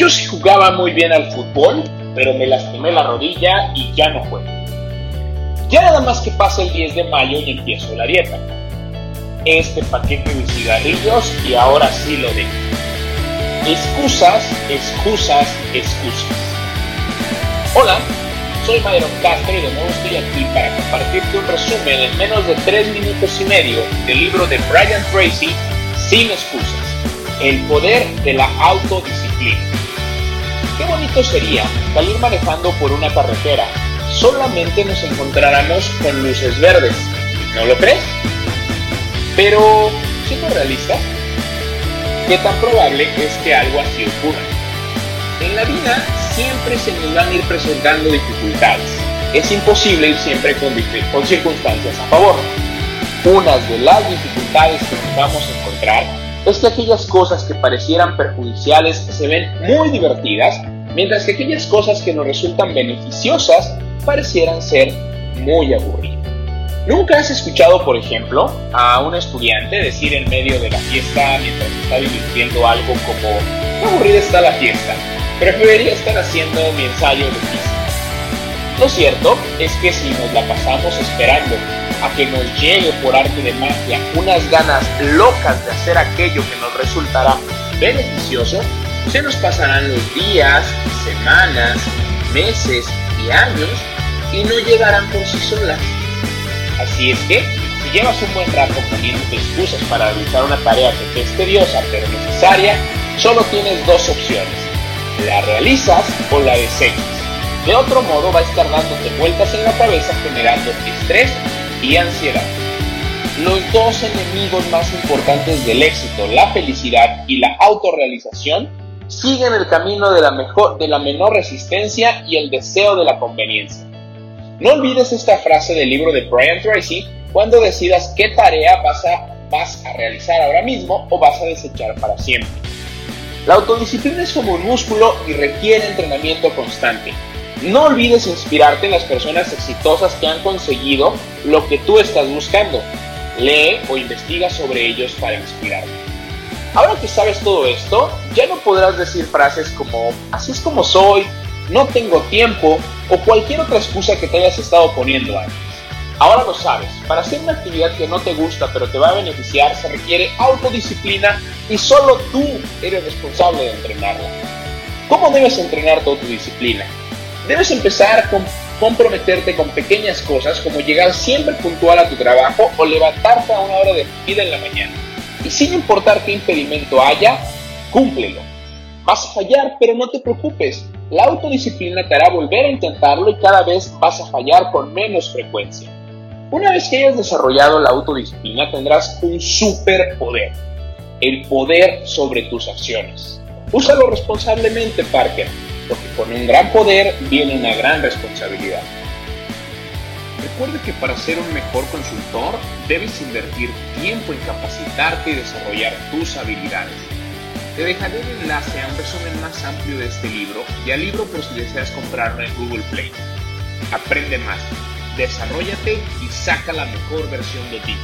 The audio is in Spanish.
Yo sí jugaba muy bien al fútbol, pero me lastimé la rodilla y ya no juego. Ya nada más que pasa el 10 de mayo y empiezo la dieta. Este paquete de cigarrillos y ahora sí lo dejo. Excusas, excusas, excusas. Hola, soy Myron Castro y de nuevo estoy aquí para compartirte un resumen en menos de 3 minutos y medio del libro de Brian Tracy, Sin excusas, el poder de la autodisciplina. Qué bonito sería salir manejando por una carretera, solamente nos encontráramos con luces verdes, ¿no lo crees? Pero, siendo realistas, ¿qué tan probable es que algo así ocurra? En la vida siempre se nos van a ir presentando dificultades. Es imposible ir siempre con, con circunstancias a favor. Una de las dificultades que nos vamos a encontrar es que aquellas cosas que parecieran perjudiciales se ven muy divertidas, mientras que aquellas cosas que nos resultan beneficiosas parecieran ser muy aburridas. ¿Nunca has escuchado, por ejemplo, a un estudiante decir en medio de la fiesta mientras está divirtiendo algo como, aburrida está la fiesta, preferiría estar haciendo mi ensayo de física? Lo cierto es que si nos la pasamos esperando a que nos llegue por arte de magia unas ganas locas de hacer aquello que nos resultará beneficioso, se nos pasarán los días, semanas, meses y años y no llegarán por sí solas. Así es que, si llevas un buen rato poniendo excusas para realizar una tarea que es tediosa pero necesaria, solo tienes dos opciones. La realizas o la desechas. De otro modo va a estar dándote vueltas en la cabeza generando estrés y ansiedad. Los dos enemigos más importantes del éxito, la felicidad y la autorrealización, siguen el camino de la, mejor, de la menor resistencia y el deseo de la conveniencia. No olvides esta frase del libro de Brian Tracy cuando decidas qué tarea vas a, vas a realizar ahora mismo o vas a desechar para siempre. La autodisciplina es como un músculo y requiere entrenamiento constante. No olvides inspirarte en las personas exitosas que han conseguido lo que tú estás buscando. Lee o investiga sobre ellos para inspirarte. Ahora que sabes todo esto, ya no podrás decir frases como así es como soy, no tengo tiempo o cualquier otra excusa que te hayas estado poniendo antes. Ahora lo sabes, para hacer una actividad que no te gusta pero te va a beneficiar se requiere autodisciplina y solo tú eres responsable de entrenarla. ¿Cómo debes entrenar tu autodisciplina? Debes empezar con comprometerte con pequeñas cosas como llegar siempre puntual a tu trabajo o levantarte a una hora de vida en la mañana. Y sin importar qué impedimento haya, cúmplelo. Vas a fallar, pero no te preocupes. La autodisciplina te hará volver a intentarlo y cada vez vas a fallar con menos frecuencia. Una vez que hayas desarrollado la autodisciplina tendrás un superpoder, el poder sobre tus acciones. Úsalo responsablemente, Parker porque con un gran poder viene una gran responsabilidad. Recuerde que para ser un mejor consultor debes invertir tiempo en capacitarte y desarrollar tus habilidades. Te dejaré el enlace a un resumen más amplio de este libro y al libro por si deseas comprarlo en Google Play. Aprende más, desarrollate y saca la mejor versión de ti.